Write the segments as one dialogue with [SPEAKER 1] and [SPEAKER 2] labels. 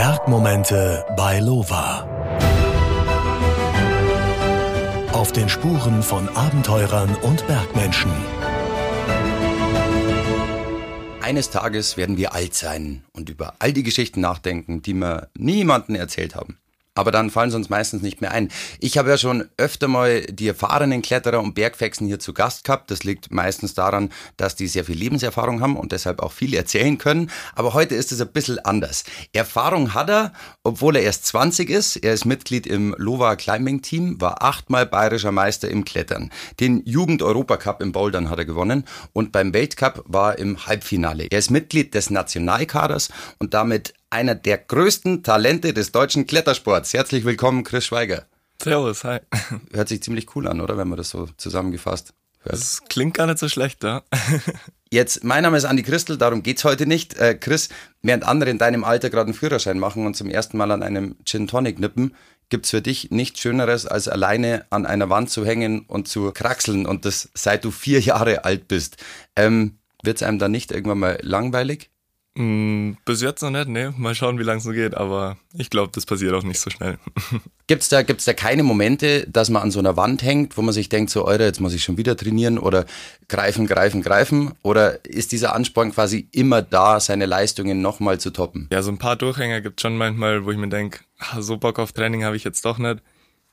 [SPEAKER 1] Bergmomente bei Lova. Auf den Spuren von Abenteurern und Bergmenschen.
[SPEAKER 2] Eines Tages werden wir alt sein und über all die Geschichten nachdenken, die wir niemandem erzählt haben aber dann fallen sie uns meistens nicht mehr ein. Ich habe ja schon öfter mal die erfahrenen Kletterer und Bergfexen hier zu Gast gehabt. Das liegt meistens daran, dass die sehr viel Lebenserfahrung haben und deshalb auch viel erzählen können. Aber heute ist es ein bisschen anders. Erfahrung hat er, obwohl er erst 20 ist. Er ist Mitglied im Lova Climbing Team, war achtmal bayerischer Meister im Klettern. Den Jugend-Europacup im Bouldern hat er gewonnen und beim Weltcup war im Halbfinale. Er ist Mitglied des Nationalkaders und damit einer der größten Talente des deutschen Klettersports. Herzlich willkommen, Chris Schweiger.
[SPEAKER 3] Servus, hi.
[SPEAKER 2] Hört sich ziemlich cool an, oder? Wenn man das so zusammengefasst hört.
[SPEAKER 3] Das klingt gar nicht so schlecht, ja.
[SPEAKER 2] Jetzt, mein Name ist Andi Christel, darum geht's heute nicht. Äh, Chris, während andere in deinem Alter gerade einen Führerschein machen und zum ersten Mal an einem Gin Tonic nippen, gibt's für dich nichts Schöneres, als alleine an einer Wand zu hängen und zu kraxeln und das seit du vier Jahre alt bist. Ähm, wird's einem dann nicht irgendwann mal langweilig?
[SPEAKER 3] Mm, bis jetzt noch nicht, ne? Mal schauen, wie lange es noch geht, aber ich glaube, das passiert auch nicht so schnell.
[SPEAKER 2] Gibt's da, gibt's da keine Momente, dass man an so einer Wand hängt, wo man sich denkt, so, Eure, jetzt muss ich schon wieder trainieren oder greifen, greifen, greifen? Oder ist dieser Ansporn quasi immer da, seine Leistungen nochmal zu toppen?
[SPEAKER 3] Ja, so ein paar Durchhänger gibt's schon manchmal, wo ich mir denke, so Bock auf Training habe ich jetzt doch nicht.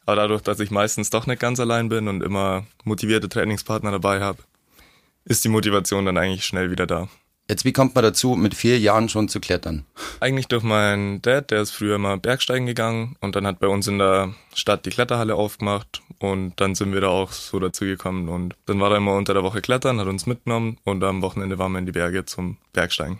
[SPEAKER 3] Aber dadurch, dass ich meistens doch nicht ganz allein bin und immer motivierte Trainingspartner dabei habe, ist die Motivation dann eigentlich schnell wieder da.
[SPEAKER 2] Jetzt, wie kommt man dazu, mit vier Jahren schon zu klettern?
[SPEAKER 3] Eigentlich durch meinen Dad, der ist früher mal Bergsteigen gegangen und dann hat bei uns in der Stadt die Kletterhalle aufgemacht und dann sind wir da auch so dazu gekommen und dann war er immer unter der Woche klettern, hat uns mitgenommen und am Wochenende waren wir in die Berge zum Bergsteigen.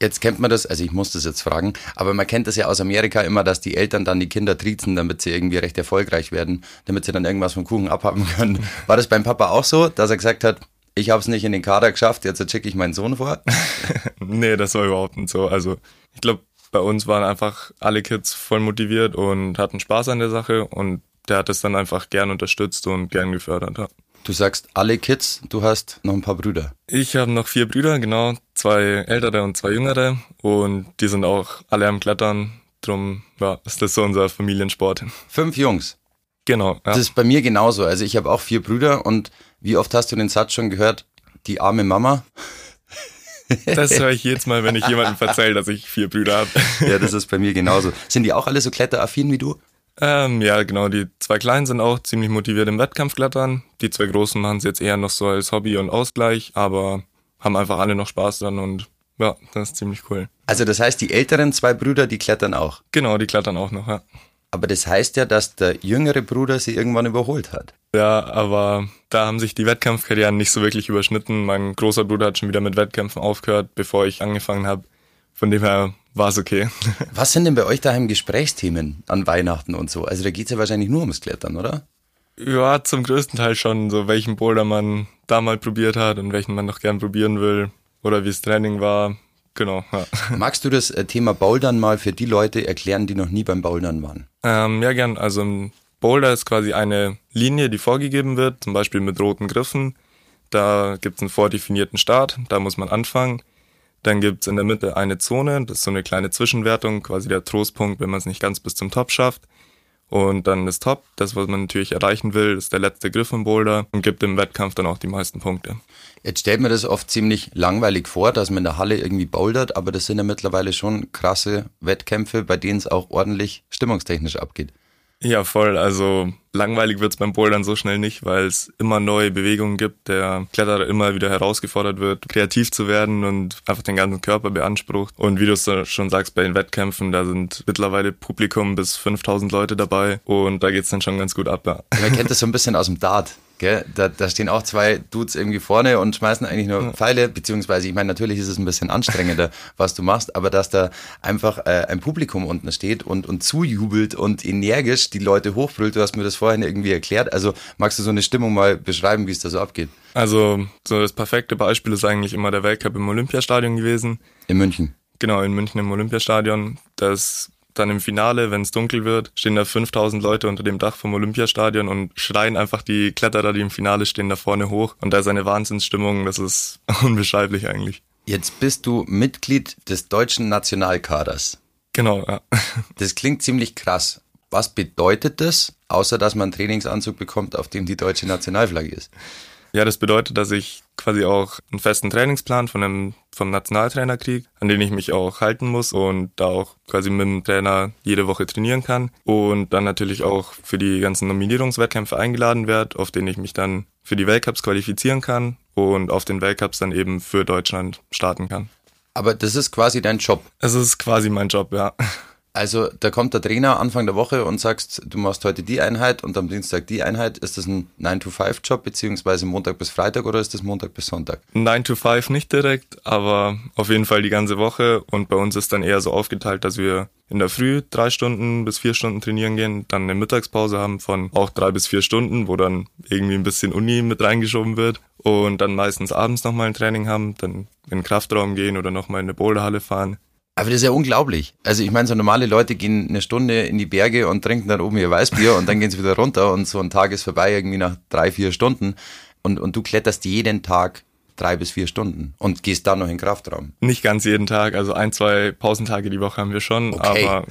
[SPEAKER 2] Jetzt kennt man das, also ich muss das jetzt fragen, aber man kennt das ja aus Amerika immer, dass die Eltern dann die Kinder triezen, damit sie irgendwie recht erfolgreich werden, damit sie dann irgendwas vom Kuchen abhaben können. War das beim Papa auch so, dass er gesagt hat, ich habe es nicht in den Kader geschafft, jetzt schicke ich meinen Sohn vor.
[SPEAKER 3] nee, das war überhaupt nicht so. Also ich glaube, bei uns waren einfach alle Kids voll motiviert und hatten Spaß an der Sache und der hat es dann einfach gern unterstützt und gern gefördert. Ja.
[SPEAKER 2] Du sagst alle Kids, du hast noch ein paar Brüder.
[SPEAKER 3] Ich habe noch vier Brüder, genau, zwei ältere und zwei jüngere und die sind auch alle am Klettern. Drum ja, ist das so unser Familiensport.
[SPEAKER 2] Fünf Jungs.
[SPEAKER 3] Genau. Ja.
[SPEAKER 2] Das ist bei mir genauso. Also ich habe auch vier Brüder und wie oft hast du den Satz schon gehört? Die arme Mama.
[SPEAKER 3] Das höre ich jetzt mal, wenn ich jemandem erzähle, dass ich vier Brüder habe.
[SPEAKER 2] Ja, das ist bei mir genauso. Sind die auch alle so kletteraffin wie du?
[SPEAKER 3] Ähm, ja, genau. Die zwei Kleinen sind auch ziemlich motiviert im Wettkampfklettern. Die zwei Großen machen es jetzt eher noch so als Hobby und Ausgleich, aber haben einfach alle noch Spaß dran und ja, das ist ziemlich cool.
[SPEAKER 2] Also das heißt, die älteren zwei Brüder, die klettern auch?
[SPEAKER 3] Genau, die klettern auch noch, ja.
[SPEAKER 2] Aber das heißt ja, dass der jüngere Bruder sie irgendwann überholt hat.
[SPEAKER 3] Ja, aber da haben sich die Wettkampfkarrieren nicht so wirklich überschnitten. Mein großer Bruder hat schon wieder mit Wettkämpfen aufgehört, bevor ich angefangen habe. Von dem her war es okay.
[SPEAKER 2] Was sind denn bei euch daheim Gesprächsthemen an Weihnachten und so? Also da geht's ja wahrscheinlich nur ums Klettern, oder?
[SPEAKER 3] Ja, zum größten Teil schon, so welchen Boulder man da mal probiert hat und welchen man noch gern probieren will oder wie das Training war. Genau. Ja.
[SPEAKER 2] Magst du das äh, Thema Bouldern mal für die Leute erklären, die noch nie beim Bouldern waren?
[SPEAKER 3] Ähm, ja, gern. Also ein Boulder ist quasi eine Linie, die vorgegeben wird, zum Beispiel mit roten Griffen. Da gibt es einen vordefinierten Start, da muss man anfangen. Dann gibt es in der Mitte eine Zone, das ist so eine kleine Zwischenwertung, quasi der Trostpunkt, wenn man es nicht ganz bis zum Top schafft. Und dann das Top, das, was man natürlich erreichen will, ist der letzte Griff im Boulder und gibt im Wettkampf dann auch die meisten Punkte.
[SPEAKER 2] Jetzt stellt mir das oft ziemlich langweilig vor, dass man in der Halle irgendwie bouldert, aber das sind ja mittlerweile schon krasse Wettkämpfe, bei denen es auch ordentlich stimmungstechnisch abgeht.
[SPEAKER 3] Ja, voll. Also langweilig wird's beim Bouldern so schnell nicht, weil es immer neue Bewegungen gibt, der Kletterer immer wieder herausgefordert wird, kreativ zu werden und einfach den ganzen Körper beansprucht. Und wie du es schon sagst, bei den Wettkämpfen, da sind mittlerweile Publikum bis 5000 Leute dabei und da geht's dann schon ganz gut ab. Ja.
[SPEAKER 2] Man kennt das so ein bisschen aus dem Dart. Gell? Da, da stehen auch zwei Dudes irgendwie vorne und schmeißen eigentlich nur Pfeile, beziehungsweise, ich meine, natürlich ist es ein bisschen anstrengender, was du machst, aber dass da einfach äh, ein Publikum unten steht und, und zujubelt und energisch die Leute hochbrüllt, du hast mir das vorhin irgendwie erklärt. Also magst du so eine Stimmung mal beschreiben, wie es da so abgeht?
[SPEAKER 3] Also, so das perfekte Beispiel ist eigentlich immer der Weltcup im Olympiastadion gewesen.
[SPEAKER 2] In München.
[SPEAKER 3] Genau, in München im Olympiastadion. Das dann im Finale, wenn es dunkel wird, stehen da 5000 Leute unter dem Dach vom Olympiastadion und schreien einfach die Kletterer, die im Finale stehen, da vorne hoch. Und da ist eine Wahnsinnsstimmung, das ist unbeschreiblich eigentlich.
[SPEAKER 2] Jetzt bist du Mitglied des deutschen Nationalkaders.
[SPEAKER 3] Genau, ja.
[SPEAKER 2] Das klingt ziemlich krass. Was bedeutet das, außer dass man einen Trainingsanzug bekommt, auf dem die deutsche Nationalflagge ist?
[SPEAKER 3] Ja, das bedeutet, dass ich quasi auch einen festen Trainingsplan von einem, vom Nationaltrainer kriege, an den ich mich auch halten muss und da auch quasi mit dem Trainer jede Woche trainieren kann und dann natürlich auch für die ganzen Nominierungswettkämpfe eingeladen werde, auf denen ich mich dann für die Weltcups qualifizieren kann und auf den Weltcups dann eben für Deutschland starten kann.
[SPEAKER 2] Aber das ist quasi dein Job.
[SPEAKER 3] Es ist quasi mein Job, ja.
[SPEAKER 2] Also da kommt der Trainer Anfang der Woche und sagst, du machst heute die Einheit und am Dienstag die Einheit. Ist das ein 9-to-5-Job beziehungsweise Montag bis Freitag oder ist das Montag bis Sonntag?
[SPEAKER 3] 9-to-5 nicht direkt, aber auf jeden Fall die ganze Woche und bei uns ist dann eher so aufgeteilt, dass wir in der Früh drei Stunden bis vier Stunden trainieren gehen, dann eine Mittagspause haben von auch drei bis vier Stunden, wo dann irgendwie ein bisschen Uni mit reingeschoben wird und dann meistens abends nochmal ein Training haben, dann in den Kraftraum gehen oder nochmal in eine Boulderhalle fahren.
[SPEAKER 2] Aber das ist ja unglaublich. Also ich meine, so normale Leute gehen eine Stunde in die Berge und trinken dann oben ihr Weißbier und dann gehen sie wieder runter und so ein Tag ist vorbei irgendwie nach drei, vier Stunden und, und du kletterst jeden Tag drei bis vier Stunden und gehst dann noch in den Kraftraum.
[SPEAKER 3] Nicht ganz jeden Tag, also ein, zwei Pausentage die Woche haben wir schon,
[SPEAKER 2] Okay.
[SPEAKER 3] aber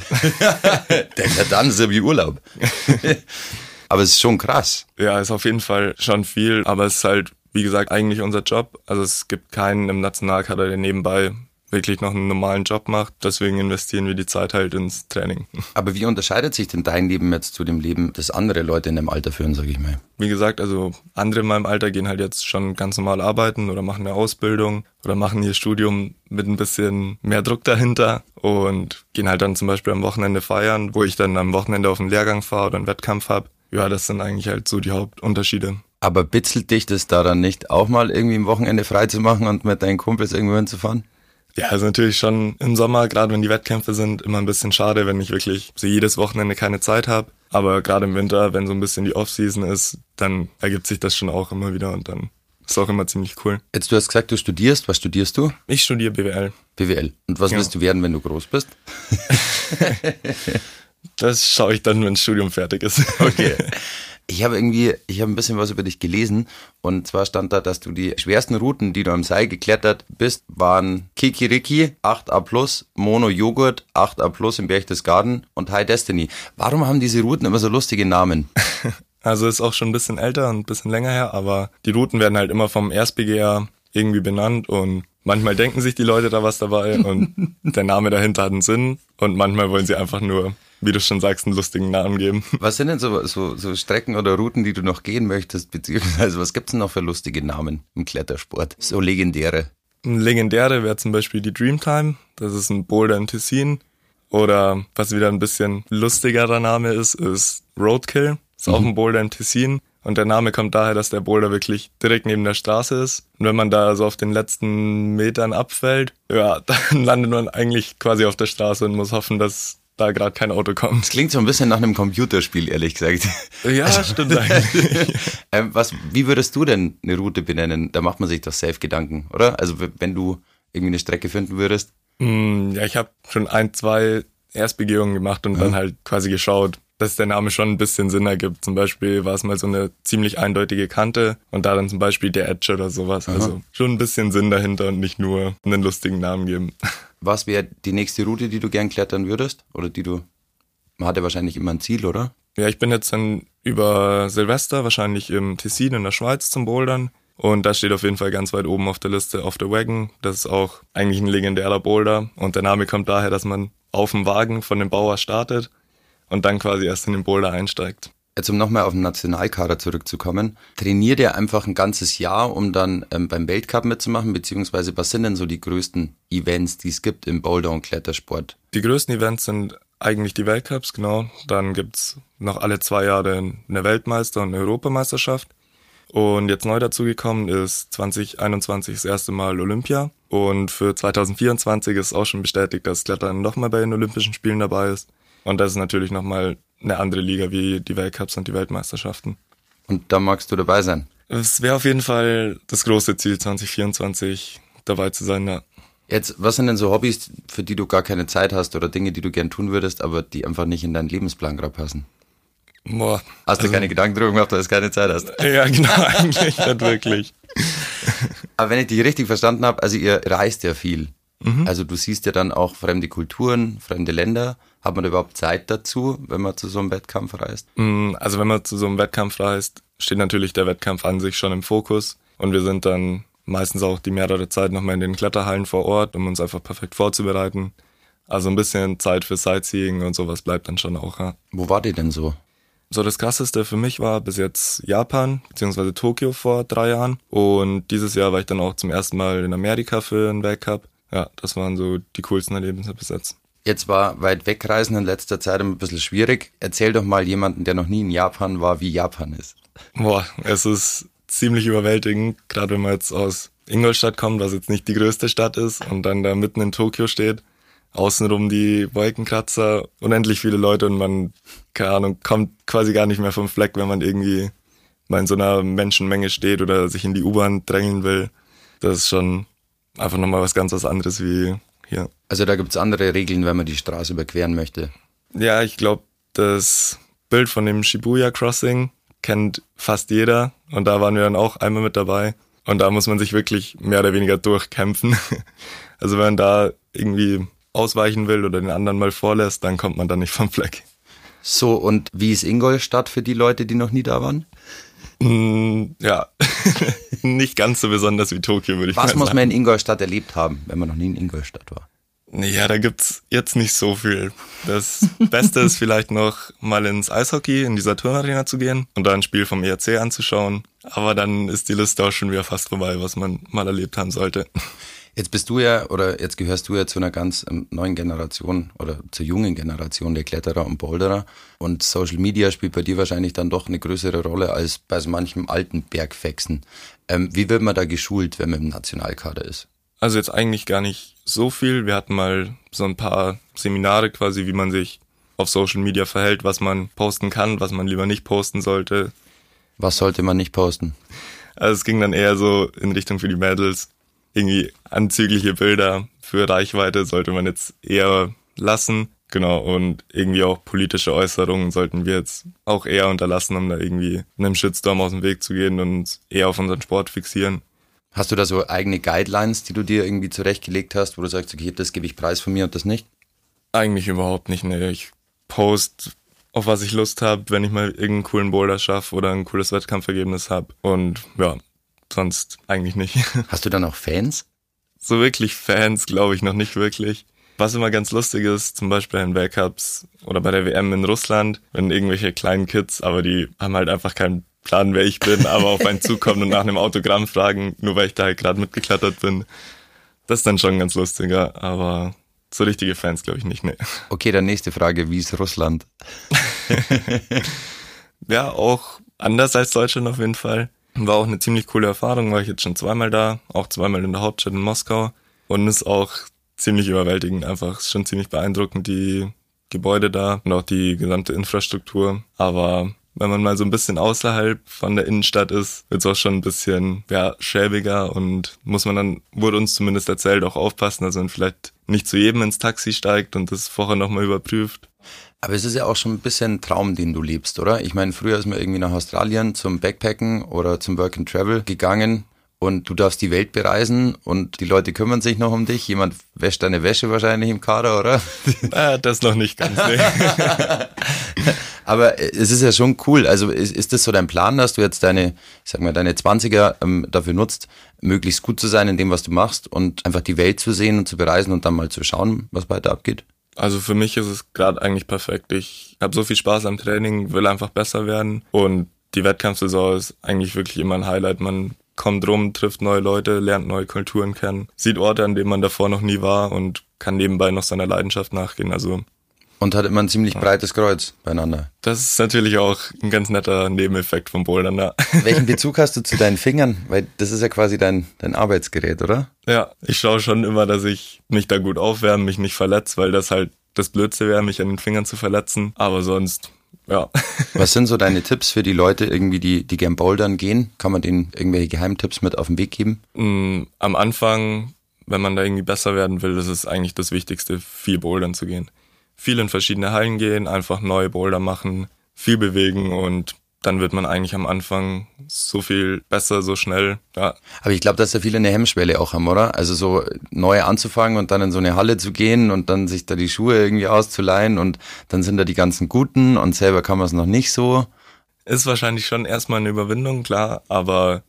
[SPEAKER 2] dann ist ja wie Urlaub. Aber es ist schon krass.
[SPEAKER 3] ja, ist auf jeden Fall schon viel, aber es ist halt, wie gesagt, eigentlich unser Job. Also es gibt keinen im Nationalkader, der nebenbei wirklich noch einen normalen Job macht. Deswegen investieren wir die Zeit halt ins Training.
[SPEAKER 2] Aber wie unterscheidet sich denn dein Leben jetzt zu dem Leben, das andere Leute in dem Alter führen, sag ich mal?
[SPEAKER 3] Wie gesagt, also andere in meinem Alter gehen halt jetzt schon ganz normal arbeiten oder machen eine Ausbildung oder machen ihr Studium mit ein bisschen mehr Druck dahinter und gehen halt dann zum Beispiel am Wochenende feiern, wo ich dann am Wochenende auf einen Lehrgang fahre oder einen Wettkampf habe. Ja, das sind eigentlich halt so die Hauptunterschiede.
[SPEAKER 2] Aber bitzelt dich das da dann nicht auch mal irgendwie am Wochenende frei zu machen und mit deinen Kumpels irgendwo hinzufahren?
[SPEAKER 3] Ja, ist natürlich schon im Sommer, gerade wenn die Wettkämpfe sind, immer ein bisschen schade, wenn ich wirklich so jedes Wochenende keine Zeit habe. Aber gerade im Winter, wenn so ein bisschen die Off-Season ist, dann ergibt sich das schon auch immer wieder und dann ist auch immer ziemlich cool.
[SPEAKER 2] Jetzt, du hast gesagt, du studierst. Was studierst du?
[SPEAKER 3] Ich studiere BWL.
[SPEAKER 2] BWL. Und was
[SPEAKER 3] Ja.
[SPEAKER 2] willst du werden, wenn du groß bist?
[SPEAKER 3] Das schaue ich dann, wenn das Studium fertig ist.
[SPEAKER 2] Okay. Ich habe irgendwie, ich habe ein bisschen was über dich gelesen und zwar stand da, dass du die schwersten Routen, die du am Seil geklettert bist, waren Kikiriki, 8A+, Mono Joghurt, 8A+, im Berchtesgaden und High Destiny. Warum haben diese Routen immer so lustige Namen?
[SPEAKER 3] Also ist auch schon ein bisschen älter und ein bisschen länger her, aber die Routen werden halt immer vom Erstbegeher irgendwie benannt und manchmal denken sich die Leute da was dabei und der Name dahinter hat einen Sinn und manchmal wollen sie einfach nur, wie du schon sagst, einen lustigen Namen geben.
[SPEAKER 2] Was sind denn so, so, so Strecken oder Routen, die du noch gehen möchtest, beziehungsweise was gibt's denn noch für lustige Namen im Klettersport? So legendäre.
[SPEAKER 3] Ein legendäre wäre zum Beispiel die Dreamtime, das ist ein Boulder in Tessin. Oder was wieder ein bisschen lustigerer Name ist, ist Roadkill. Ist auch ein Boulder in Tessin. Und der Name kommt daher, dass der Boulder wirklich direkt neben der Straße ist. Und wenn man da so auf den letzten Metern abfällt, ja, dann landet man eigentlich quasi auf der Straße und muss hoffen, dass da gerade kein Auto kommt.
[SPEAKER 2] Das klingt so ein bisschen nach einem Computerspiel, ehrlich gesagt.
[SPEAKER 3] Ja, stimmt eigentlich.
[SPEAKER 2] ähm, was, wie würdest du denn eine Route benennen? Da macht man sich doch safe Gedanken, oder? Also wenn du irgendwie eine Strecke finden würdest.
[SPEAKER 3] Hm, ja, ich habe schon ein, zwei Erstbegehungen gemacht und dann halt quasi geschaut, dass der Name schon ein bisschen Sinn ergibt. Zum Beispiel war es mal so eine ziemlich eindeutige Kante und da dann zum Beispiel der Edge oder sowas. Also schon ein bisschen Sinn dahinter und nicht nur einen lustigen Namen geben.
[SPEAKER 2] Was wäre die nächste Route, die du gern klettern würdest? Oder die du, man hat ja wahrscheinlich immer ein Ziel, oder?
[SPEAKER 3] Ja, ich bin jetzt dann über Silvester wahrscheinlich im Tessin in der Schweiz zum Bouldern. Und da steht auf jeden Fall ganz weit oben auf der Liste auf der Wagon. Das ist auch eigentlich ein legendärer Boulder. Und der Name kommt daher, dass man auf dem Wagen von dem Bauer startet und dann quasi erst in den Boulder einsteigt.
[SPEAKER 2] Jetzt um nochmal auf den Nationalkader zurückzukommen, trainiert ihr einfach ein ganzes Jahr, um dann ähm, beim Weltcup mitzumachen, beziehungsweise was sind denn so die größten Events, die es gibt im Boulder- und Klettersport?
[SPEAKER 3] Die größten Events sind eigentlich die Weltcups, genau. Dann gibt's noch alle zwei Jahre eine Weltmeister- und eine Europameisterschaft. Und jetzt neu dazugekommen ist 2021 das erste Mal Olympia. Und für 2024 ist auch schon bestätigt, dass Klettern nochmal bei den Olympischen Spielen dabei ist. Und das ist natürlich nochmal eine andere Liga wie die Weltcups und die Weltmeisterschaften.
[SPEAKER 2] Und da magst du dabei sein.
[SPEAKER 3] Es wäre auf jeden Fall das große Ziel, 2024 dabei zu sein, ja.
[SPEAKER 2] Jetzt, was sind denn so Hobbys, für die du gar keine Zeit hast oder Dinge, die du gern tun würdest, aber die einfach nicht in deinen Lebensplan gerade passen?
[SPEAKER 3] Boah.
[SPEAKER 2] Hast du keine Gedanken drüber gemacht, weil du keine Zeit hast?
[SPEAKER 3] Ja, genau, eigentlich nicht wirklich.
[SPEAKER 2] Aber wenn ich dich richtig verstanden habe, also ihr reist ja viel. Mhm. Also du siehst ja dann auch fremde Kulturen, fremde Länder. Hat man überhaupt Zeit dazu, wenn man zu so einem Wettkampf reist?
[SPEAKER 3] Mm, also wenn man zu so einem Wettkampf reist, steht natürlich der Wettkampf an sich schon im Fokus. Und wir sind dann meistens auch die mehrere Zeit nochmal in den Kletterhallen vor Ort, um uns einfach perfekt vorzubereiten. Also ein bisschen Zeit für Sightseeing und sowas bleibt dann schon auch. Ja.
[SPEAKER 2] Wo war die denn so?
[SPEAKER 3] So das krasseste für mich war bis jetzt Japan beziehungsweise Tokio vor drei Jahren und dieses Jahr war ich dann auch zum ersten Mal in Amerika für einen Weltcup. Ja, das waren so die coolsten Erlebnisse bis jetzt.
[SPEAKER 2] Jetzt war weit wegreisen in letzter Zeit ein bisschen schwierig. Erzähl doch mal jemanden, der noch nie in Japan war, wie Japan ist.
[SPEAKER 3] Boah, es ist ziemlich überwältigend, gerade wenn man jetzt aus Ingolstadt kommt, was jetzt nicht die größte Stadt ist und dann da mitten in Tokio steht. Außenrum die Wolkenkratzer, unendlich viele Leute und man, keine Ahnung, kommt quasi gar nicht mehr vom Fleck, wenn man irgendwie mal in so einer Menschenmenge steht oder sich in die U-Bahn drängeln will. Das ist schon einfach nochmal was ganz was anderes wie hier.
[SPEAKER 2] Also da gibt's andere Regeln, wenn man die Straße überqueren möchte.
[SPEAKER 3] Ja, ich glaube, das Bild von dem Shibuya Crossing kennt fast jeder und da waren wir dann auch einmal mit dabei und da muss man sich wirklich mehr oder weniger durchkämpfen. Also wenn man da irgendwie ausweichen will oder den anderen mal vorlässt, dann kommt man da nicht vom Fleck.
[SPEAKER 2] So, und wie ist Ingolstadt für die Leute, die noch nie da waren?
[SPEAKER 3] Mm, ja, nicht ganz so besonders wie Tokio, würde ich
[SPEAKER 2] Was
[SPEAKER 3] mal sagen.
[SPEAKER 2] muss man in Ingolstadt erlebt haben, wenn man noch nie in Ingolstadt war?
[SPEAKER 3] Ja, da gibt's jetzt nicht so viel. Das Beste ist vielleicht noch mal ins Eishockey, in dieser Turnarena zu gehen und da ein Spiel vom ERC anzuschauen. Aber dann ist die Liste auch schon wieder fast vorbei, was man mal erlebt haben sollte.
[SPEAKER 2] Jetzt bist du ja, oder jetzt gehörst du ja zu einer ganz ähm, neuen Generation oder zur jungen Generation der Kletterer und Boulderer. Und Social Media spielt bei dir wahrscheinlich dann doch eine größere Rolle als bei so manchem alten Bergfexen. Ähm, wie wird man da geschult, wenn man im Nationalkader ist?
[SPEAKER 3] Also jetzt eigentlich gar nicht so viel. Wir hatten mal so ein paar Seminare quasi, wie man sich auf Social Media verhält, was man posten kann, was man lieber nicht posten sollte.
[SPEAKER 2] Was sollte man nicht posten?
[SPEAKER 3] Also es ging dann eher so in Richtung für die Medals. Irgendwie anzügliche Bilder für Reichweite sollte man jetzt eher lassen. Genau, und irgendwie auch politische Äußerungen sollten wir jetzt auch eher unterlassen, um da irgendwie einem Shitstorm aus dem Weg zu gehen und eher auf unseren Sport fixieren.
[SPEAKER 2] Hast du da so eigene Guidelines, die du dir irgendwie zurechtgelegt hast, wo du sagst, okay, das gebe ich preis von mir und das nicht?
[SPEAKER 3] Eigentlich überhaupt nicht, ne. Ich post auf was ich Lust habe, wenn ich mal irgendeinen coolen Boulder schaffe oder ein cooles Wettkampfergebnis habe. Und ja, sonst eigentlich nicht.
[SPEAKER 2] Hast du dann auch Fans?
[SPEAKER 3] So wirklich Fans glaube ich noch nicht wirklich. Was immer ganz lustig ist, zum Beispiel in Weltcups oder bei der WM in Russland, wenn irgendwelche kleinen Kids, aber die haben halt einfach keinen Plan, wer ich bin, aber auf einen zukommen und nach einem Autogramm fragen, nur weil ich da halt gerade mitgeklettert bin. Das ist dann schon ganz lustiger, aber so richtige Fans glaube ich nicht, nee.
[SPEAKER 2] Okay, dann nächste Frage, wie ist Russland?
[SPEAKER 3] ja, auch anders als Deutschland auf jeden Fall. War auch eine ziemlich coole Erfahrung, war ich jetzt schon zweimal da, auch zweimal in der Hauptstadt in Moskau und ist auch ziemlich überwältigend einfach, ist schon ziemlich beeindruckend, die Gebäude da und auch die gesamte Infrastruktur, aber wenn man mal so ein bisschen außerhalb von der Innenstadt ist, wird es auch schon ein bisschen ja, schäbiger und muss man dann, wurde uns zumindest erzählt, auch aufpassen, dass man vielleicht nicht zu jedem ins Taxi steigt und das vorher nochmal überprüft.
[SPEAKER 2] Aber es ist ja auch schon ein bisschen ein Traum, den du lebst, oder? Ich meine, früher ist man irgendwie nach Australien zum Backpacken oder zum Work and Travel gegangen und du darfst die Welt bereisen und die Leute kümmern sich noch um dich. Jemand wäscht deine Wäsche wahrscheinlich im Kader, oder?
[SPEAKER 3] Äh, das noch nicht ganz, nee.
[SPEAKER 2] Aber es ist ja schon cool. Also ist, ist das so dein Plan, dass du jetzt deine, ich sag mal, deine 20er ähm, dafür nutzt, möglichst gut zu sein in dem, was du machst und einfach die Welt zu sehen und zu bereisen und dann mal zu schauen, was weiter abgeht?
[SPEAKER 3] Also für mich ist es gerade eigentlich perfekt. Ich habe so viel Spaß am Training, will einfach besser werden und die Wettkampfsaison ist eigentlich wirklich immer ein Highlight. Man kommt rum, trifft neue Leute, lernt neue Kulturen kennen, sieht Orte, an denen man davor noch nie war und kann nebenbei noch seiner Leidenschaft nachgehen. Also
[SPEAKER 2] und hat immer ein ziemlich breites Kreuz beieinander.
[SPEAKER 3] Das ist natürlich auch ein ganz netter Nebeneffekt vom Bouldern. Ja.
[SPEAKER 2] Welchen Bezug hast du zu deinen Fingern? Weil das ist ja quasi dein, dein Arbeitsgerät, oder?
[SPEAKER 3] Ja, ich schaue schon immer, dass ich mich da gut aufwärme, mich nicht verletze, weil das halt das Blödste wäre, mich an den Fingern zu verletzen. Aber sonst, ja.
[SPEAKER 2] Was sind so deine Tipps für die Leute, irgendwie, die, die gern bouldern gehen? Kann man denen irgendwelche Geheimtipps mit auf den Weg geben?
[SPEAKER 3] Mm, am Anfang, wenn man da irgendwie besser werden will, das ist eigentlich das Wichtigste, viel bouldern zu gehen viel in verschiedene Hallen gehen, einfach neue Boulder machen, viel bewegen und dann wird man eigentlich am Anfang so viel besser, so schnell. Ja.
[SPEAKER 2] Aber ich glaube, dass ja viele eine Hemmschwelle auch haben, oder? Also so neu anzufangen und dann in so eine Halle zu gehen und dann sich da die Schuhe irgendwie auszuleihen und dann sind da die ganzen Guten und selber kann man es noch nicht so.
[SPEAKER 3] Ist wahrscheinlich schon erstmal eine Überwindung, klar, aber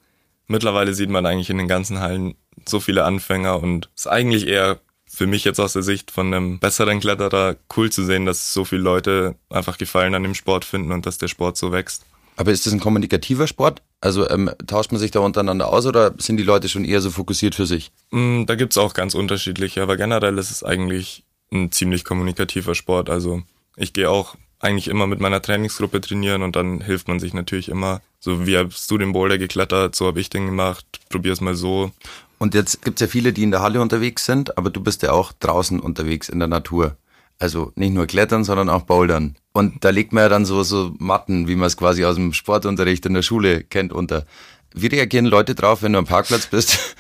[SPEAKER 3] mittlerweile sieht man eigentlich in den ganzen Hallen so viele Anfänger und ist eigentlich eher für mich jetzt aus der Sicht von einem besseren Kletterer cool zu sehen, dass so viele Leute einfach Gefallen an dem Sport finden und dass der Sport so wächst.
[SPEAKER 2] Aber ist das ein kommunikativer Sport? Also ähm, tauscht man sich da untereinander aus oder sind die Leute schon eher so fokussiert für sich?
[SPEAKER 3] Mm, da gibt's auch ganz unterschiedliche, aber generell ist es eigentlich ein ziemlich kommunikativer Sport. Also ich gehe auch eigentlich immer mit meiner Trainingsgruppe trainieren und dann hilft man sich natürlich immer. So wie hast du den Boulder geklettert, so habe ich den gemacht, probier's mal so.
[SPEAKER 2] Und jetzt gibt's ja viele, die in der Halle unterwegs sind, aber du bist ja auch draußen unterwegs in der Natur. Also nicht nur klettern, sondern auch bouldern. Und da legt man ja dann so, so Matten, wie man es quasi aus dem Sportunterricht in der Schule kennt, unter. Wie reagieren Leute drauf, wenn du am Parkplatz bist?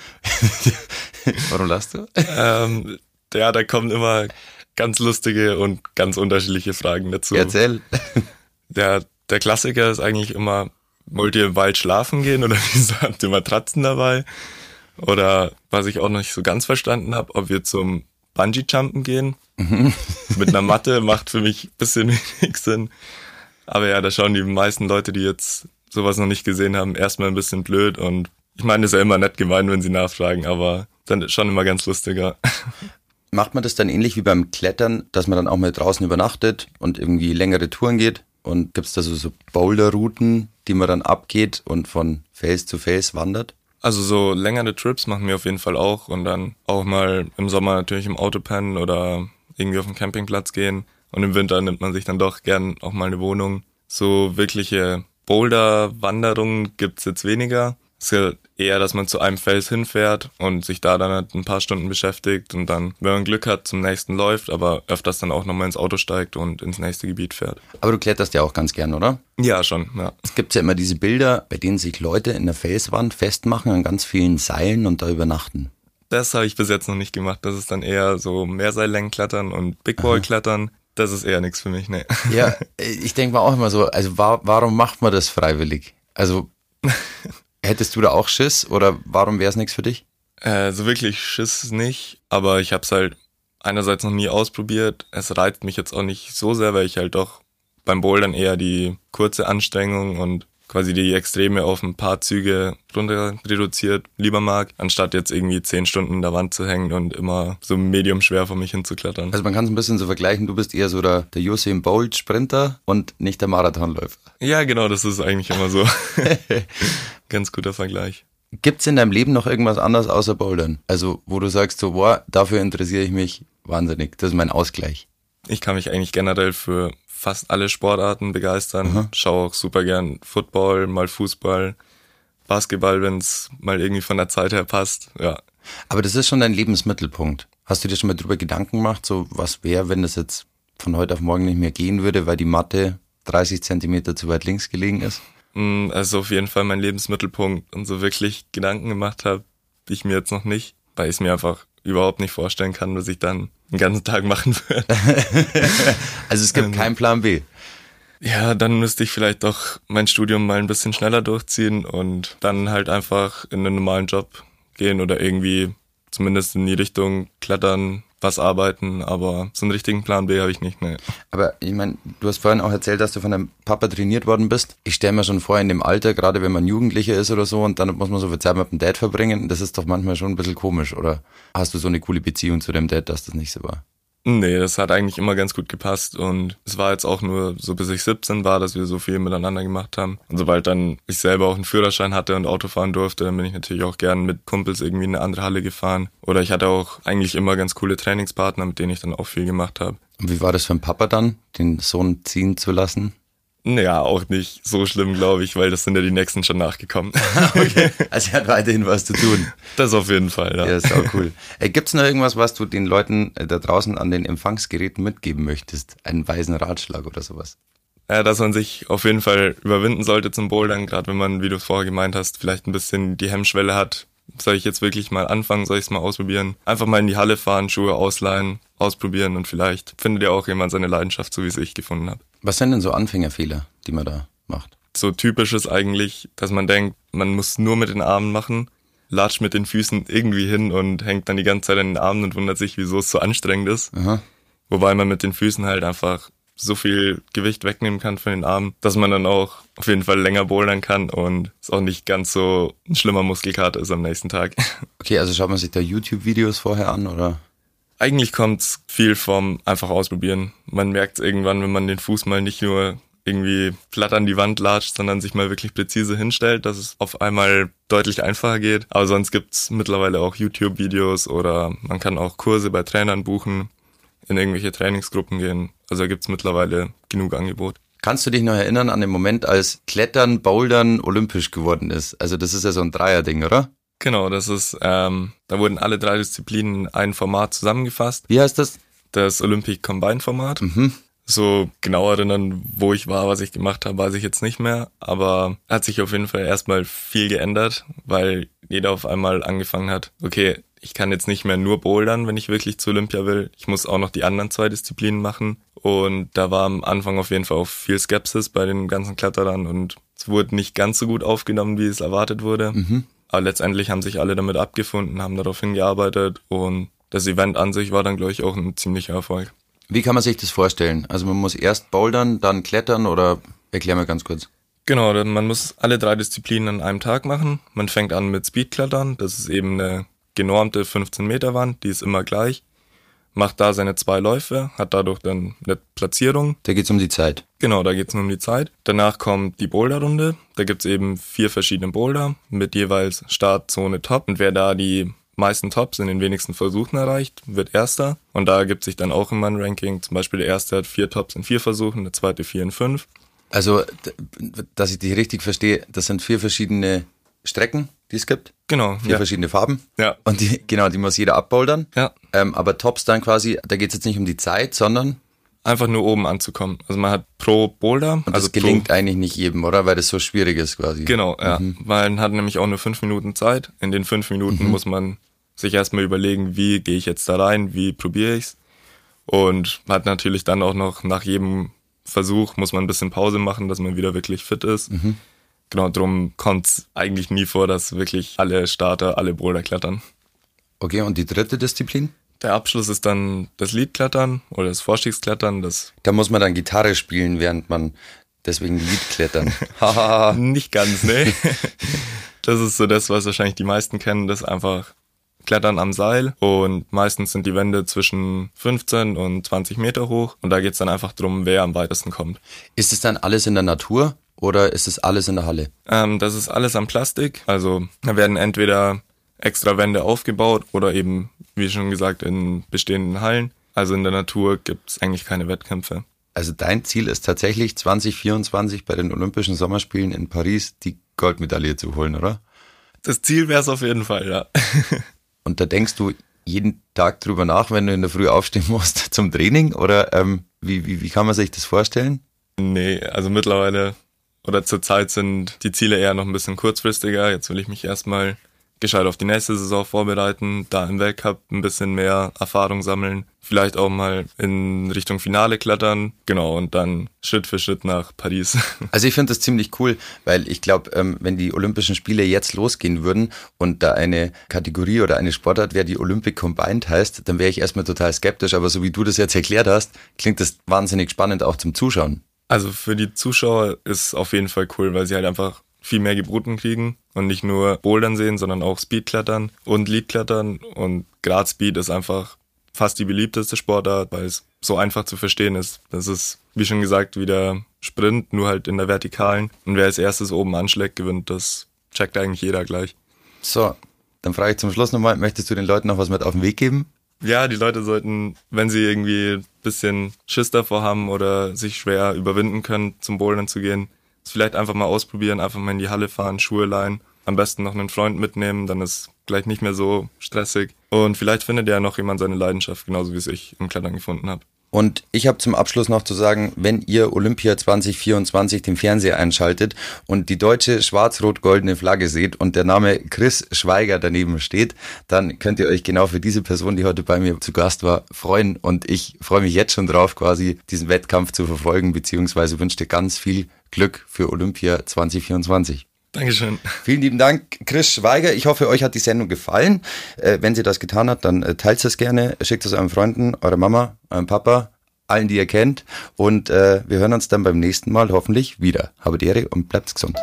[SPEAKER 2] Warum lachst du?
[SPEAKER 3] Ähm, ja, da kommen immer ganz lustige und ganz unterschiedliche Fragen dazu.
[SPEAKER 2] Erzähl.
[SPEAKER 3] Der, der Klassiker ist eigentlich immer, wollt ihr im Wald schlafen gehen oder wieso habt ihr Matratzen dabei? Oder was ich auch noch nicht so ganz verstanden habe, ob wir zum Bungee-Jumpen gehen. Mhm. Mit einer Matte macht für mich ein bisschen wenig Sinn. Aber ja, da schauen die meisten Leute, die jetzt sowas noch nicht gesehen haben, erstmal ein bisschen blöd. Und ich meine, es ist ja immer nett gemeint, wenn sie nachfragen, aber dann schon immer ganz lustiger.
[SPEAKER 2] Macht man das dann ähnlich wie beim Klettern, dass man dann auch mal draußen übernachtet und irgendwie längere Touren geht? Und gibt es da so, so Boulder-Routen, die man dann abgeht und von Fels zu Fels wandert?
[SPEAKER 3] Also so längere Trips machen wir auf jeden Fall auch und dann auch mal im Sommer natürlich im Auto pennen oder irgendwie auf den Campingplatz gehen. Und im Winter nimmt man sich dann doch gern auch mal eine Wohnung. So wirkliche Boulder-Wanderungen gibt's jetzt weniger. Es ist eher, dass man zu einem Fels hinfährt und sich da dann halt ein paar Stunden beschäftigt und dann, wenn man Glück hat, zum nächsten läuft, aber öfters dann auch nochmal ins Auto steigt und ins nächste Gebiet fährt.
[SPEAKER 2] Aber du kletterst ja auch ganz gern, oder?
[SPEAKER 3] Ja, schon, ja.
[SPEAKER 2] Es gibt ja immer diese Bilder, bei denen sich Leute in der Felswand festmachen an ganz vielen Seilen und da übernachten.
[SPEAKER 3] Das habe ich bis jetzt noch nicht gemacht. Das ist dann eher so Mehrseillängen-Klettern und Big Boy-Klettern. Das ist eher nichts für mich, ne.
[SPEAKER 2] Ja, ich denke mal auch immer so, also wa warum macht man das freiwillig? Also Hättest du da auch Schiss oder warum wäre es nichts für dich?
[SPEAKER 3] Äh, so wirklich Schiss nicht, aber ich habe es halt einerseits noch nie ausprobiert. Es reizt mich jetzt auch nicht so sehr, weil ich halt doch beim Bouldern eher die kurze Anstrengung und quasi die Extreme auf ein paar Züge runter reduziert lieber mag, anstatt jetzt irgendwie zehn Stunden in der Wand zu hängen und immer so medium schwer vor mich hinzuklettern.
[SPEAKER 2] Also man kann es ein bisschen so vergleichen, du bist eher so der, der Usain Bolt Sprinter und nicht der Marathonläufer.
[SPEAKER 3] Ja, genau, das ist eigentlich immer so. Ganz guter Vergleich.
[SPEAKER 2] Gibt's in deinem Leben noch irgendwas anderes außer Bouldern? Also, wo du sagst so, boah, dafür interessiere ich mich wahnsinnig. Das ist mein Ausgleich.
[SPEAKER 3] Ich kann mich eigentlich generell für fast alle Sportarten begeistern. Mhm. Schaue auch super gern Football, mal Fußball, Basketball, wenn es mal irgendwie von der Zeit her passt. Ja.
[SPEAKER 2] Aber das ist schon dein Lebensmittelpunkt. Hast du dir schon mal drüber Gedanken gemacht, so was wäre, wenn das jetzt von heute auf morgen nicht mehr gehen würde, weil die Matte 30 Zentimeter zu weit links gelegen ist?
[SPEAKER 3] Mm, also auf jeden Fall mein Lebensmittelpunkt und so wirklich Gedanken gemacht habe, ich mir jetzt noch nicht, weil ich es mir einfach überhaupt nicht vorstellen kann, was ich dann den ganzen Tag machen würde.
[SPEAKER 2] also es gibt ähm, keinen Plan B.
[SPEAKER 3] Ja, dann müsste ich vielleicht doch mein Studium mal ein bisschen schneller durchziehen und dann halt einfach in einen normalen Job gehen oder irgendwie zumindest in die Richtung klettern, was arbeiten, aber so einen richtigen Plan B habe ich nicht. Ne.
[SPEAKER 2] Aber ich meine, du hast vorhin auch erzählt, dass du von deinem Papa trainiert worden bist. Ich stelle mir schon vor, in dem Alter, gerade wenn man Jugendlicher ist oder so und dann muss man so viel Zeit mit dem Dad verbringen, das ist doch manchmal schon ein bisschen komisch, oder hast du so eine coole Beziehung zu dem Dad, dass das nicht so war?
[SPEAKER 3] Nee, das hat eigentlich immer ganz gut gepasst und es war jetzt auch nur so bis ich 17 war, dass wir so viel miteinander gemacht haben. Und sobald dann ich selber auch einen Führerschein hatte und Auto fahren durfte, dann bin ich natürlich auch gern mit Kumpels irgendwie in eine andere Halle gefahren. Oder ich hatte auch eigentlich immer ganz coole Trainingspartner, mit denen ich dann auch viel gemacht habe.
[SPEAKER 2] Und wie war das für ein Papa dann, den Sohn ziehen zu lassen?
[SPEAKER 3] Naja, auch nicht so schlimm, glaube ich, weil das sind ja die nächsten schon nachgekommen.
[SPEAKER 2] okay. Also er hat weiterhin was zu tun.
[SPEAKER 3] Das auf jeden Fall, ja.
[SPEAKER 2] Ja, ist auch cool. Äh, Gibt es noch irgendwas, was du den Leuten äh, da draußen an den Empfangsgeräten mitgeben möchtest? Einen weisen Ratschlag oder sowas?
[SPEAKER 3] Ja, dass man sich auf jeden Fall überwinden sollte zum Bouldern, gerade wenn man, wie du es vorher gemeint hast, vielleicht ein bisschen die Hemmschwelle hat. Soll ich jetzt wirklich mal anfangen? Soll ich es mal ausprobieren? Einfach mal in die Halle fahren, Schuhe ausleihen, ausprobieren und vielleicht findet ja auch jemand seine Leidenschaft, so wie es ich gefunden habe.
[SPEAKER 2] Was sind denn so Anfängerfehler, die man da macht?
[SPEAKER 3] so typisch ist eigentlich, dass man denkt, man muss nur mit den Armen machen, latscht mit den Füßen irgendwie hin und hängt dann die ganze Zeit an den Armen und wundert sich, wieso es so anstrengend ist.
[SPEAKER 2] Aha.
[SPEAKER 3] Wobei man mit den Füßen halt einfach so viel Gewicht wegnehmen kann von den Armen, dass man dann auch auf jeden Fall länger bouldern kann und es auch nicht ganz so ein schlimmer Muskelkater ist am nächsten Tag.
[SPEAKER 2] Okay, also schaut man sich da YouTube-Videos vorher an oder?
[SPEAKER 3] Eigentlich kommt's viel vom einfach ausprobieren. Man merkt irgendwann, wenn man den Fuß mal nicht nur irgendwie platt an die Wand latscht, sondern sich mal wirklich präzise hinstellt, dass es auf einmal deutlich einfacher geht. Aber sonst gibt's mittlerweile auch YouTube-Videos oder man kann auch Kurse bei Trainern buchen, in irgendwelche Trainingsgruppen gehen. Also da gibt's mittlerweile genug Angebot.
[SPEAKER 2] Kannst du dich noch erinnern an den Moment, als Klettern, Bouldern olympisch geworden ist? Also das ist ja so ein Dreierding, oder?
[SPEAKER 3] Genau, das ist, ähm, da wurden alle drei Disziplinen in ein Format zusammengefasst.
[SPEAKER 2] Wie heißt das?
[SPEAKER 3] Das Olympic Combined Format.
[SPEAKER 2] Mhm.
[SPEAKER 3] So genau erinnern, wo ich war, was ich gemacht habe, weiß ich jetzt nicht mehr. Aber hat sich auf jeden Fall erstmal viel geändert, weil jeder auf einmal angefangen hat, okay, ich kann jetzt nicht mehr nur bouldern, wenn ich wirklich zu Olympia will. Ich muss auch noch die anderen zwei Disziplinen machen. Und da war am Anfang auf jeden Fall auch viel Skepsis bei den ganzen Kletterern und es wurde nicht ganz so gut aufgenommen, wie es erwartet wurde.
[SPEAKER 2] Mhm.
[SPEAKER 3] Aber letztendlich haben sich alle damit abgefunden, haben darauf hingearbeitet und das Event an sich war dann, glaube ich, auch ein ziemlicher Erfolg.
[SPEAKER 2] Wie kann man sich das vorstellen? Also man muss erst bouldern, dann klettern oder erklär mir ganz kurz.
[SPEAKER 3] Genau, dann- man muss alle drei Disziplinen an einem Tag machen. Man fängt an mit Speedklettern, das ist eben eine genormte 15 Meter Wand, die ist immer gleich. Macht da seine zwei Läufe, hat dadurch dann eine Platzierung.
[SPEAKER 2] Da geht's um die Zeit.
[SPEAKER 3] Genau, da geht's nur um die Zeit. Danach kommt die Boulderrunde. Da gibt's eben vier verschiedene Boulder mit jeweils Startzone Top. Und wer da die meisten Tops in den wenigsten Versuchen erreicht, wird Erster. Und da gibt sich dann auch immer ein Ranking. Zum Beispiel der Erste hat vier Tops in vier Versuchen, der Zweite vier in fünf.
[SPEAKER 2] Also, dass ich dich richtig verstehe, das sind vier verschiedene Strecken, die es gibt.
[SPEAKER 3] Genau,
[SPEAKER 2] Vier
[SPEAKER 3] ja.
[SPEAKER 2] verschiedene Farben.
[SPEAKER 3] Ja.
[SPEAKER 2] Und die, genau, die muss jeder abbouldern.
[SPEAKER 3] Ja.
[SPEAKER 2] Ähm, aber Tops dann quasi, da geht's jetzt nicht um die Zeit, sondern
[SPEAKER 3] Einfach nur oben anzukommen. Also man hat pro Boulder,
[SPEAKER 2] und
[SPEAKER 3] also
[SPEAKER 2] das gelingt eigentlich nicht jedem, oder? Weil das so schwierig ist quasi.
[SPEAKER 3] Pro, genau, ja. Weil man hat nämlich auch nur fünf Minuten Zeit. In den fünf Minuten muss man sich erstmal überlegen, wie gehe ich jetzt da rein, wie probiere ich's. Und man hat natürlich dann auch noch nach jedem Versuch muss man ein bisschen Pause machen, dass man wieder wirklich fit ist. Genau, drum kommt's eigentlich nie vor, dass wirklich alle Starter alle Boulder klettern.
[SPEAKER 2] Okay, und die dritte Disziplin?
[SPEAKER 3] Der Abschluss ist dann das Leadklettern oder das Vorstiegsklettern. Das
[SPEAKER 2] Da muss man dann Gitarre spielen, während man deswegen Lied klettern. Hahaha.
[SPEAKER 3] Nicht ganz, ne? das ist so das, was wahrscheinlich die meisten kennen, das ist einfach Klettern am Seil und meistens sind die Wände zwischen 15 und 20 Meter hoch und da geht's dann einfach drum, wer am weitesten kommt.
[SPEAKER 2] ist es dann alles in der Natur oder ist es alles in der Halle?
[SPEAKER 3] Ähm, das ist alles am Plastik, also da werden entweder extra Wände aufgebaut oder eben, wie schon gesagt, in bestehenden Hallen. Also in der Natur gibt's eigentlich keine Wettkämpfe.
[SPEAKER 2] Also dein Ziel ist tatsächlich 2024 bei den Olympischen Sommerspielen in Paris die Goldmedaille zu holen, oder?
[SPEAKER 3] Das Ziel wäre es auf jeden Fall, ja.
[SPEAKER 2] Und da denkst du jeden Tag drüber nach, wenn du in der Früh aufstehen musst zum Training? Oder ähm, wie, wie, wie kann man sich das vorstellen?
[SPEAKER 3] Nee, also mittlerweile oder zurzeit sind die Ziele eher noch ein bisschen kurzfristiger. Jetzt will ich mich erstmal gescheit auf die nächste Saison vorbereiten, da im Weltcup ein bisschen mehr Erfahrung sammeln, vielleicht auch mal in Richtung Finale klettern, genau, und dann Schritt für Schritt nach Paris.
[SPEAKER 2] Also ich finde das ziemlich cool, weil ich glaube, ähm, wenn die Olympischen Spiele jetzt losgehen würden und da eine Kategorie oder eine Sportart wäre, die Olympic Combined heißt, dann wäre ich erstmal total skeptisch. Aber so wie du das jetzt erklärt hast, klingt das wahnsinnig spannend auch zum Zuschauen.
[SPEAKER 3] Also für die Zuschauer ist auf jeden Fall cool, weil sie halt einfach viel mehr geboten kriegen und nicht nur Bouldern sehen, sondern auch Speedklettern und Leadklettern und Grad Speed ist einfach fast die beliebteste Sportart, weil es so einfach zu verstehen ist. Das ist, wie schon gesagt, wieder Sprint, nur halt in der Vertikalen. Und wer als erstes oben anschlägt, gewinnt. Das checkt eigentlich jeder gleich.
[SPEAKER 2] So, dann frage ich zum Schluss nochmal, möchtest du den Leuten noch was mit auf den Weg geben?
[SPEAKER 3] Ja, die Leute sollten, wenn sie irgendwie ein bisschen Schiss davor haben oder sich schwer überwinden können, zum Bouldern zu gehen, es vielleicht einfach mal ausprobieren, einfach mal in die Halle fahren, Schuhe leihen, am besten noch einen Freund mitnehmen, dann ist gleich nicht mehr so stressig. Und vielleicht findet ja noch jemand seine Leidenschaft, genauso wie es ich im Klettern gefunden habe.
[SPEAKER 2] Und ich habe zum Abschluss noch zu sagen, wenn ihr Olympia 2024 den Fernseher einschaltet und die deutsche schwarz-rot-goldene Flagge seht und der Name Chris Schweiger daneben steht, dann könnt ihr euch genau für diese Person, die heute bei mir zu Gast war, freuen. Und ich freue mich jetzt schon drauf, quasi diesen Wettkampf zu verfolgen, beziehungsweise wünsche dir ganz viel Glück für Olympia 2024.
[SPEAKER 3] Dankeschön.
[SPEAKER 2] Vielen lieben Dank, Chris Schweiger. Ich hoffe, euch hat die Sendung gefallen. Äh, wenn sie das getan hat, dann äh, teilt es gerne, schickt es euren Freunden, eurer Mama, eurem Papa, allen, die ihr kennt. Und äh, wir hören uns dann beim nächsten Mal hoffentlich wieder. Habe die Ehre und bleibt gesund.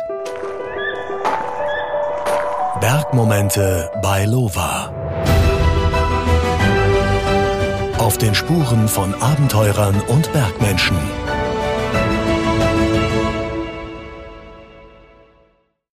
[SPEAKER 1] Bergmomente bei Lova. Auf den Spuren von Abenteurern und Bergmenschen.